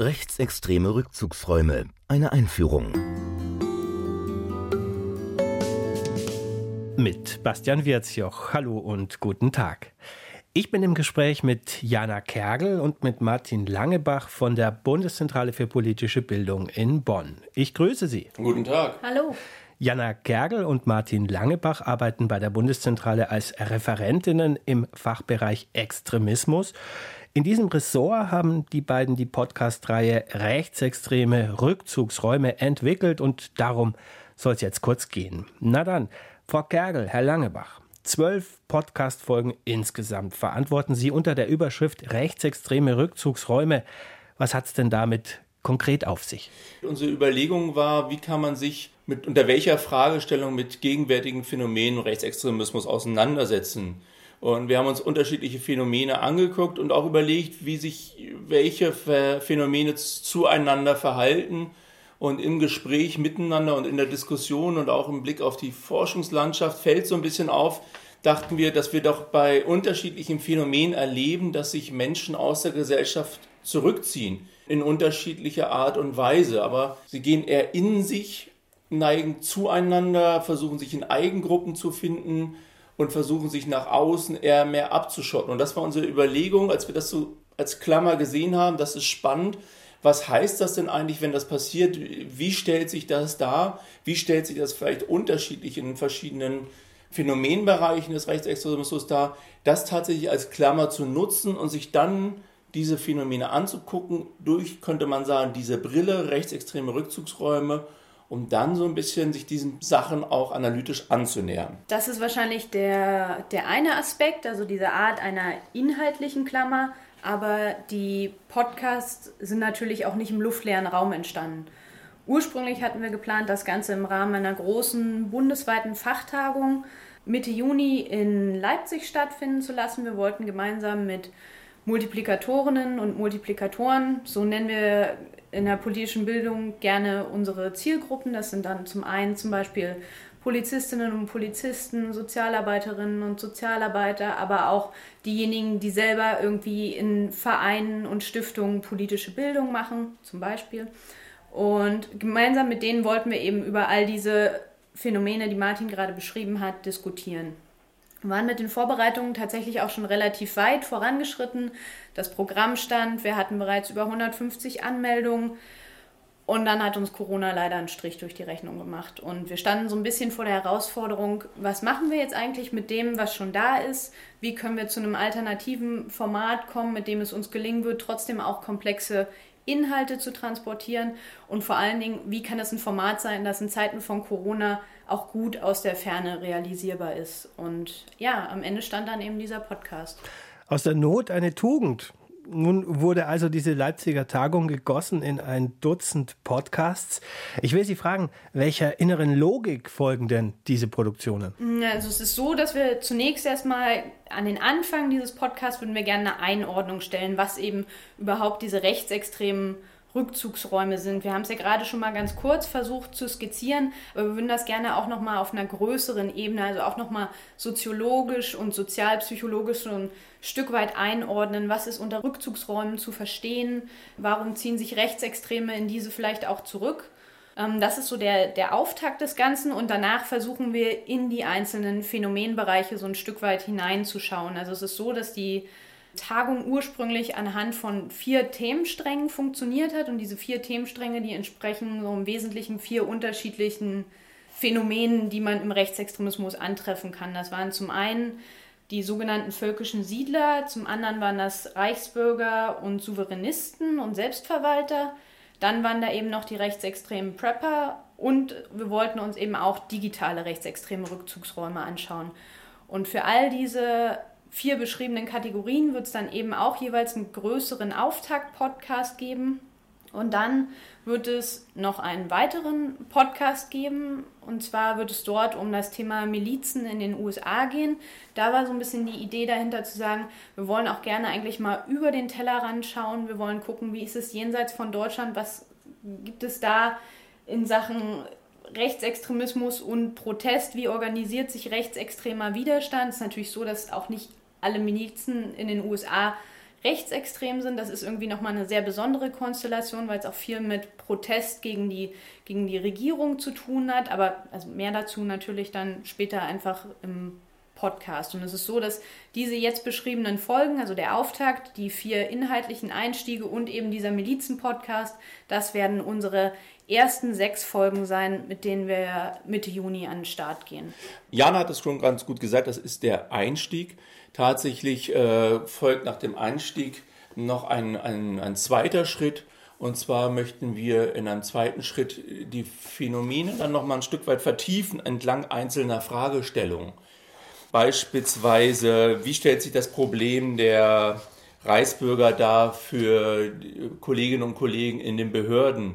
Rechtsextreme Rückzugsräume. Eine Einführung. Mit Bastian Wirzjoch. Hallo und guten Tag. Ich bin im Gespräch mit Jana Kergel und mit Martin Langebach von der Bundeszentrale für politische Bildung in Bonn. Ich grüße Sie. Guten Tag. Hallo. Jana Kergel und Martin Langebach arbeiten bei der Bundeszentrale als Referentinnen im Fachbereich Extremismus. In diesem Ressort haben die beiden die Podcast-Reihe Rechtsextreme Rückzugsräume entwickelt und darum soll es jetzt kurz gehen. Na dann, Frau Kergel, Herr Langebach, zwölf Podcast-Folgen insgesamt verantworten Sie unter der Überschrift Rechtsextreme Rückzugsräume. Was hat es denn damit konkret auf sich? Unsere Überlegung war, wie kann man sich mit unter welcher Fragestellung mit gegenwärtigen Phänomenen Rechtsextremismus auseinandersetzen? Und wir haben uns unterschiedliche Phänomene angeguckt und auch überlegt, wie sich welche Phänomene zueinander verhalten. Und im Gespräch miteinander und in der Diskussion und auch im Blick auf die Forschungslandschaft fällt so ein bisschen auf, dachten wir, dass wir doch bei unterschiedlichen Phänomenen erleben, dass sich Menschen aus der Gesellschaft zurückziehen in unterschiedlicher Art und Weise. Aber sie gehen eher in sich, neigen zueinander, versuchen sich in Eigengruppen zu finden und versuchen sich nach außen eher mehr abzuschotten. Und das war unsere Überlegung, als wir das so als Klammer gesehen haben. Das ist spannend. Was heißt das denn eigentlich, wenn das passiert? Wie stellt sich das dar? Wie stellt sich das vielleicht unterschiedlich in verschiedenen Phänomenbereichen des Rechtsextremismus dar? Das tatsächlich als Klammer zu nutzen und sich dann diese Phänomene anzugucken, durch, könnte man sagen, diese Brille, rechtsextreme Rückzugsräume um dann so ein bisschen sich diesen Sachen auch analytisch anzunähern. Das ist wahrscheinlich der, der eine Aspekt, also diese Art einer inhaltlichen Klammer, aber die Podcasts sind natürlich auch nicht im luftleeren Raum entstanden. Ursprünglich hatten wir geplant, das Ganze im Rahmen einer großen bundesweiten Fachtagung Mitte Juni in Leipzig stattfinden zu lassen. Wir wollten gemeinsam mit Multiplikatorinnen und Multiplikatoren, so nennen wir in der politischen Bildung gerne unsere Zielgruppen. Das sind dann zum einen zum Beispiel Polizistinnen und Polizisten, Sozialarbeiterinnen und Sozialarbeiter, aber auch diejenigen, die selber irgendwie in Vereinen und Stiftungen politische Bildung machen, zum Beispiel. Und gemeinsam mit denen wollten wir eben über all diese Phänomene, die Martin gerade beschrieben hat, diskutieren. Waren mit den Vorbereitungen tatsächlich auch schon relativ weit vorangeschritten. Das Programm stand, wir hatten bereits über 150 Anmeldungen und dann hat uns Corona leider einen Strich durch die Rechnung gemacht. Und wir standen so ein bisschen vor der Herausforderung, was machen wir jetzt eigentlich mit dem, was schon da ist? Wie können wir zu einem alternativen Format kommen, mit dem es uns gelingen wird, trotzdem auch komplexe Inhalte zu transportieren? Und vor allen Dingen, wie kann es ein Format sein, das in Zeiten von Corona auch gut aus der Ferne realisierbar ist. Und ja, am Ende stand dann eben dieser Podcast. Aus der Not eine Tugend. Nun wurde also diese Leipziger Tagung gegossen in ein Dutzend Podcasts. Ich will Sie fragen, welcher inneren Logik folgen denn diese Produktionen? Also es ist so, dass wir zunächst erstmal an den Anfang dieses Podcasts würden wir gerne eine Einordnung stellen, was eben überhaupt diese rechtsextremen Rückzugsräume sind. Wir haben es ja gerade schon mal ganz kurz versucht zu skizzieren, aber wir würden das gerne auch noch mal auf einer größeren Ebene, also auch noch mal soziologisch und sozialpsychologisch so ein Stück weit einordnen. Was ist unter Rückzugsräumen zu verstehen? Warum ziehen sich Rechtsextreme in diese vielleicht auch zurück? Ähm, das ist so der, der Auftakt des Ganzen und danach versuchen wir in die einzelnen Phänomenbereiche so ein Stück weit hineinzuschauen. Also es ist so, dass die Tagung ursprünglich anhand von vier Themensträngen funktioniert hat und diese vier Themenstränge, die entsprechen so im Wesentlichen vier unterschiedlichen Phänomenen, die man im Rechtsextremismus antreffen kann. Das waren zum einen die sogenannten völkischen Siedler, zum anderen waren das Reichsbürger und Souveränisten und Selbstverwalter, dann waren da eben noch die rechtsextremen Prepper und wir wollten uns eben auch digitale rechtsextreme Rückzugsräume anschauen. Und für all diese vier beschriebenen Kategorien wird es dann eben auch jeweils einen größeren Auftakt-Podcast geben. Und dann wird es noch einen weiteren Podcast geben. Und zwar wird es dort um das Thema Milizen in den USA gehen. Da war so ein bisschen die Idee dahinter zu sagen, wir wollen auch gerne eigentlich mal über den Tellerrand schauen. Wir wollen gucken, wie ist es jenseits von Deutschland, was gibt es da in Sachen Rechtsextremismus und Protest, wie organisiert sich rechtsextremer Widerstand. Es ist natürlich so, dass auch nicht alle Milizen in den USA rechtsextrem sind. Das ist irgendwie nochmal eine sehr besondere Konstellation, weil es auch viel mit Protest gegen die, gegen die Regierung zu tun hat. Aber also mehr dazu natürlich dann später einfach im Podcast. Und es ist so, dass diese jetzt beschriebenen Folgen, also der Auftakt, die vier inhaltlichen Einstiege und eben dieser Milizen-Podcast, das werden unsere ersten sechs Folgen sein, mit denen wir Mitte Juni an den Start gehen. Jana hat es schon ganz gut gesagt, das ist der Einstieg. Tatsächlich äh, folgt nach dem Einstieg noch ein, ein, ein zweiter Schritt. Und zwar möchten wir in einem zweiten Schritt die Phänomene dann noch mal ein Stück weit vertiefen entlang einzelner Fragestellungen. Beispielsweise, wie stellt sich das Problem der Reichsbürger dar für Kolleginnen und Kollegen in den Behörden?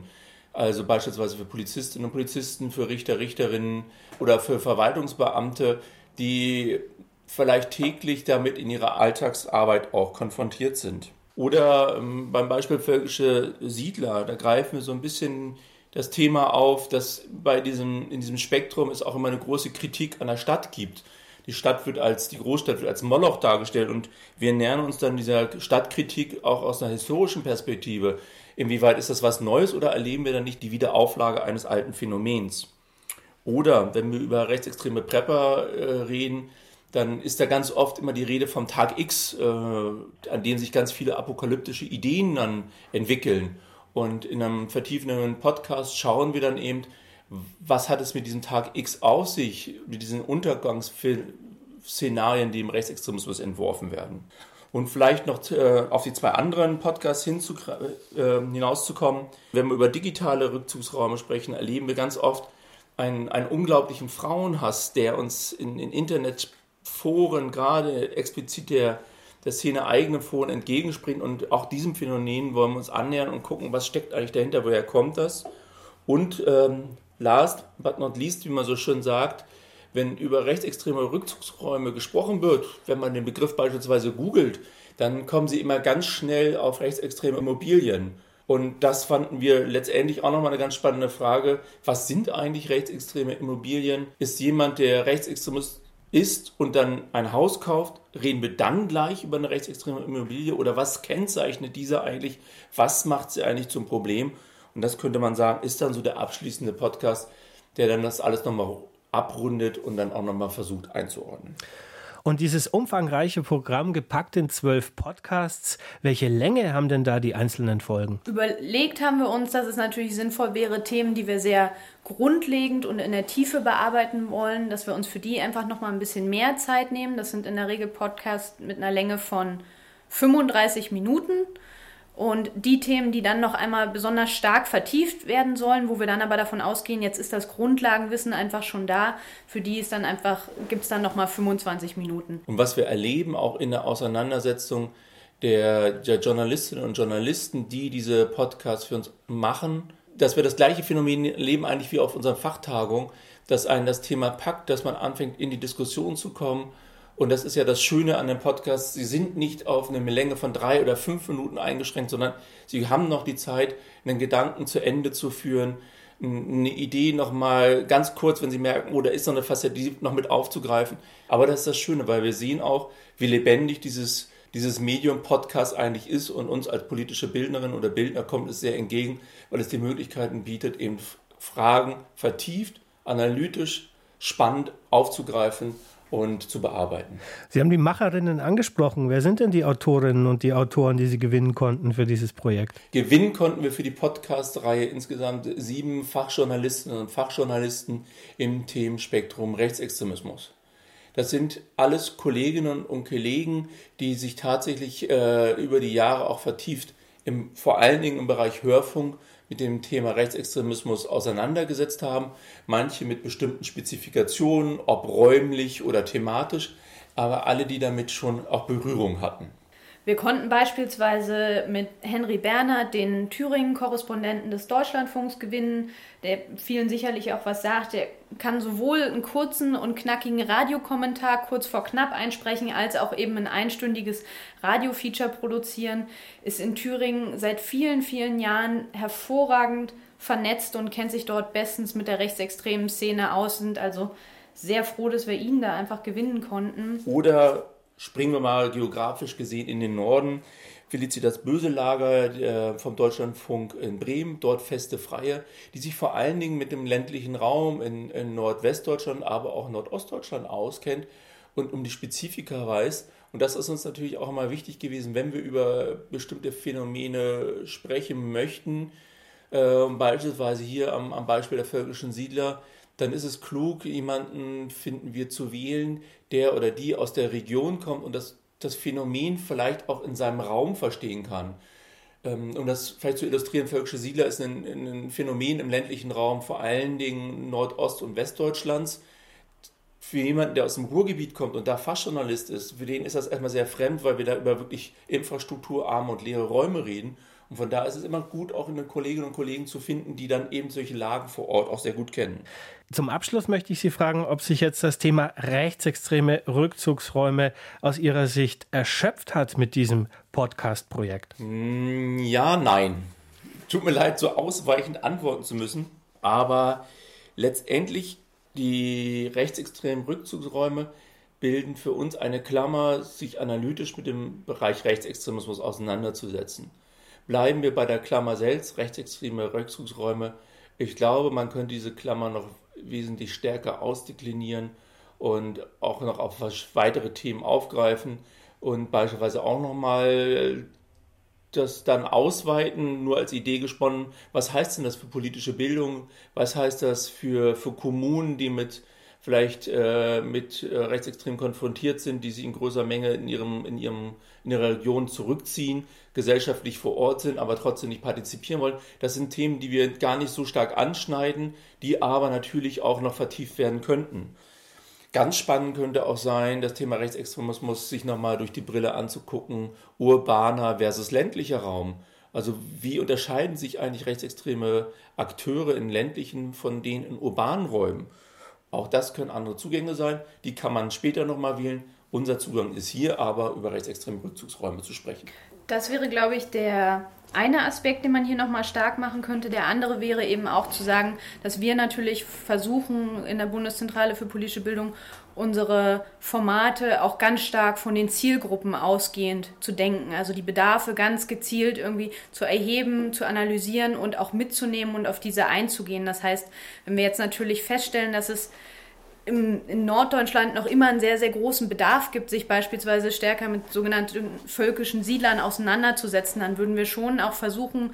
Also beispielsweise für Polizistinnen und Polizisten, für Richter, Richterinnen oder für Verwaltungsbeamte, die vielleicht täglich damit in ihrer Alltagsarbeit auch konfrontiert sind. Oder ähm, beim Beispiel völkische Siedler, da greifen wir so ein bisschen das Thema auf, dass bei diesem, in diesem Spektrum es auch immer eine große Kritik an der Stadt gibt. Die Stadt wird als, die Großstadt wird als Moloch dargestellt und wir nähern uns dann dieser Stadtkritik auch aus einer historischen Perspektive. Inwieweit ist das was Neues oder erleben wir dann nicht die Wiederauflage eines alten Phänomens? Oder wenn wir über rechtsextreme Prepper äh, reden, dann ist da ganz oft immer die Rede vom Tag X, äh, an dem sich ganz viele apokalyptische Ideen dann entwickeln. Und in einem vertiefenden Podcast schauen wir dann eben, was hat es mit diesem Tag X auf sich, mit diesen Untergangsszenarien, die im Rechtsextremismus entworfen werden. Und vielleicht noch äh, auf die zwei anderen Podcasts äh, hinauszukommen. Wenn wir über digitale Rückzugsräume sprechen, erleben wir ganz oft einen, einen unglaublichen Frauenhass, der uns in, in Internetforen, gerade explizit der, der Szene eigene Foren entgegenspringt. Und auch diesem Phänomen wollen wir uns annähern und gucken, was steckt eigentlich dahinter, woher kommt das. Und ähm, last but not least, wie man so schön sagt, wenn über rechtsextreme Rückzugsräume gesprochen wird, wenn man den Begriff beispielsweise googelt, dann kommen sie immer ganz schnell auf rechtsextreme Immobilien. Und das fanden wir letztendlich auch nochmal eine ganz spannende Frage. Was sind eigentlich rechtsextreme Immobilien? Ist jemand, der Rechtsextremist ist und dann ein Haus kauft, reden wir dann gleich über eine rechtsextreme Immobilie? Oder was kennzeichnet diese eigentlich? Was macht sie eigentlich zum Problem? Und das könnte man sagen, ist dann so der abschließende Podcast, der dann das alles nochmal abrundet und dann auch nochmal versucht einzuordnen. Und dieses umfangreiche Programm gepackt in zwölf Podcasts, welche Länge haben denn da die einzelnen Folgen? Überlegt haben wir uns, dass es natürlich sinnvoll wäre, Themen, die wir sehr grundlegend und in der Tiefe bearbeiten wollen, dass wir uns für die einfach nochmal ein bisschen mehr Zeit nehmen. Das sind in der Regel Podcasts mit einer Länge von 35 Minuten. Und die Themen, die dann noch einmal besonders stark vertieft werden sollen, wo wir dann aber davon ausgehen, jetzt ist das Grundlagenwissen einfach schon da, für die ist dann einfach, gibt es dann nochmal 25 Minuten. Und was wir erleben, auch in der Auseinandersetzung der, der Journalistinnen und Journalisten, die diese Podcasts für uns machen, dass wir das gleiche Phänomen erleben eigentlich wie auf unseren Fachtagungen, dass einen das Thema packt, dass man anfängt, in die Diskussion zu kommen und das ist ja das Schöne an dem Podcast. Sie sind nicht auf eine Länge von drei oder fünf Minuten eingeschränkt, sondern Sie haben noch die Zeit, einen Gedanken zu Ende zu führen, eine Idee nochmal ganz kurz, wenn Sie merken, oh, da ist noch eine Facette, die noch mit aufzugreifen. Aber das ist das Schöne, weil wir sehen auch, wie lebendig dieses, dieses Medium-Podcast eigentlich ist und uns als politische Bildnerin oder Bildner kommt es sehr entgegen, weil es die Möglichkeiten bietet, eben Fragen vertieft, analytisch, spannend aufzugreifen und zu bearbeiten. Sie haben die Macherinnen angesprochen. Wer sind denn die Autorinnen und die Autoren, die Sie gewinnen konnten für dieses Projekt? Gewinnen konnten wir für die Podcast-Reihe insgesamt sieben Fachjournalistinnen und Fachjournalisten im Themenspektrum Rechtsextremismus. Das sind alles Kolleginnen und Kollegen, die sich tatsächlich äh, über die Jahre auch vertieft, im, vor allen Dingen im Bereich Hörfunk mit dem Thema Rechtsextremismus auseinandergesetzt haben, manche mit bestimmten Spezifikationen, ob räumlich oder thematisch, aber alle, die damit schon auch Berührung hatten. Wir konnten beispielsweise mit Henry Bernhard, den Thüringen-Korrespondenten des Deutschlandfunks, gewinnen, der vielen sicherlich auch was sagt. Der kann sowohl einen kurzen und knackigen Radiokommentar kurz vor knapp einsprechen, als auch eben ein einstündiges Radiofeature produzieren. Ist in Thüringen seit vielen, vielen Jahren hervorragend vernetzt und kennt sich dort bestens mit der rechtsextremen Szene aus. Sind also sehr froh, dass wir ihn da einfach gewinnen konnten. Oder springen wir mal geografisch gesehen in den Norden. Felicitas Böselager äh, vom Deutschlandfunk in Bremen, dort feste Freie, die sich vor allen Dingen mit dem ländlichen Raum in, in Nordwestdeutschland, aber auch Nordostdeutschland auskennt und um die Spezifika weiß. Und das ist uns natürlich auch immer wichtig gewesen, wenn wir über bestimmte Phänomene sprechen möchten, äh, beispielsweise hier am, am Beispiel der völkischen Siedler, dann ist es klug, jemanden finden wir zu wählen, der oder die aus der Region kommt und das, das Phänomen vielleicht auch in seinem Raum verstehen kann. Ähm, um das vielleicht zu illustrieren, völkische Siedler ist ein, ein Phänomen im ländlichen Raum, vor allen Dingen Nordost- und Westdeutschlands. Für jemanden, der aus dem Ruhrgebiet kommt und da Fachjournalist ist, für den ist das erstmal sehr fremd, weil wir da über wirklich infrastrukturarme und leere Räume reden. Und von da ist es immer gut, auch in den Kolleginnen und Kollegen zu finden, die dann eben solche Lagen vor Ort auch sehr gut kennen. Zum Abschluss möchte ich Sie fragen, ob sich jetzt das Thema rechtsextreme Rückzugsräume aus Ihrer Sicht erschöpft hat mit diesem Podcast-Projekt. Mm, ja, nein. Tut mir leid, so ausweichend antworten zu müssen, aber letztendlich die rechtsextremen Rückzugsräume bilden für uns eine Klammer, sich analytisch mit dem Bereich Rechtsextremismus auseinanderzusetzen. Bleiben wir bei der Klammer selbst, rechtsextreme Rückzugsräume. Ich glaube, man könnte diese Klammer noch wesentlich stärker ausdeklinieren und auch noch auf weitere Themen aufgreifen und beispielsweise auch nochmal das dann ausweiten, nur als Idee gesponnen, was heißt denn das für politische Bildung, was heißt das für, für Kommunen, die mit vielleicht äh, mit äh, Rechtsextremen konfrontiert sind, die sich in größerer Menge in, ihrem, in, ihrem, in ihrer Region zurückziehen, gesellschaftlich vor Ort sind, aber trotzdem nicht partizipieren wollen. Das sind Themen, die wir gar nicht so stark anschneiden, die aber natürlich auch noch vertieft werden könnten. Ganz spannend könnte auch sein, das Thema Rechtsextremismus sich nochmal durch die Brille anzugucken, urbaner versus ländlicher Raum. Also wie unterscheiden sich eigentlich rechtsextreme Akteure in ländlichen von denen in urbanen Räumen? Auch das können andere Zugänge sein. Die kann man später nochmal wählen. Unser Zugang ist hier aber über rechtsextreme Rückzugsräume zu sprechen. Das wäre, glaube ich, der eine Aspekt, den man hier nochmal stark machen könnte. Der andere wäre eben auch zu sagen, dass wir natürlich versuchen, in der Bundeszentrale für politische Bildung unsere Formate auch ganz stark von den Zielgruppen ausgehend zu denken. Also die Bedarfe ganz gezielt irgendwie zu erheben, zu analysieren und auch mitzunehmen und auf diese einzugehen. Das heißt, wenn wir jetzt natürlich feststellen, dass es im, in Norddeutschland noch immer einen sehr, sehr großen Bedarf gibt, sich beispielsweise stärker mit sogenannten völkischen Siedlern auseinanderzusetzen, dann würden wir schon auch versuchen,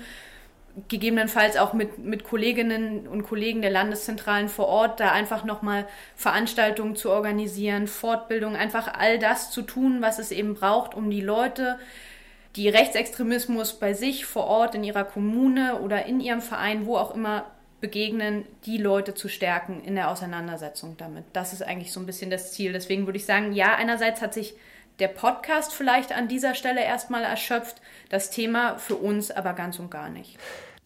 gegebenenfalls auch mit, mit Kolleginnen und Kollegen der Landeszentralen vor Ort da einfach nochmal Veranstaltungen zu organisieren, Fortbildung, einfach all das zu tun, was es eben braucht, um die Leute, die Rechtsextremismus bei sich vor Ort in ihrer Kommune oder in ihrem Verein, wo auch immer begegnen, die Leute zu stärken in der Auseinandersetzung damit. Das ist eigentlich so ein bisschen das Ziel. Deswegen würde ich sagen, ja, einerseits hat sich der Podcast vielleicht an dieser Stelle erstmal erschöpft, das Thema für uns aber ganz und gar nicht.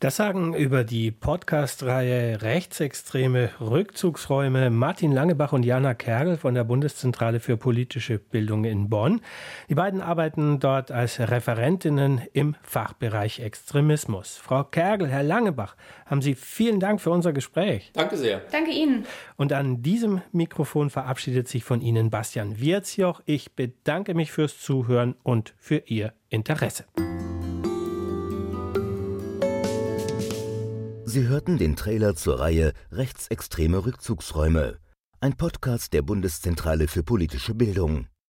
Das sagen über die Podcast-Reihe Rechtsextreme Rückzugsräume Martin Langebach und Jana Kergel von der Bundeszentrale für politische Bildung in Bonn. Die beiden arbeiten dort als Referentinnen im Fachbereich Extremismus. Frau Kergel, Herr Langebach, haben Sie vielen Dank für unser Gespräch. Danke sehr. Danke Ihnen. Und an diesem Mikrofon verabschiedet sich von Ihnen Bastian Wirzjoch. Ich bedanke mich fürs Zuhören und für Ihr Interesse. Sie hörten den Trailer zur Reihe Rechtsextreme Rückzugsräume, ein Podcast der Bundeszentrale für politische Bildung.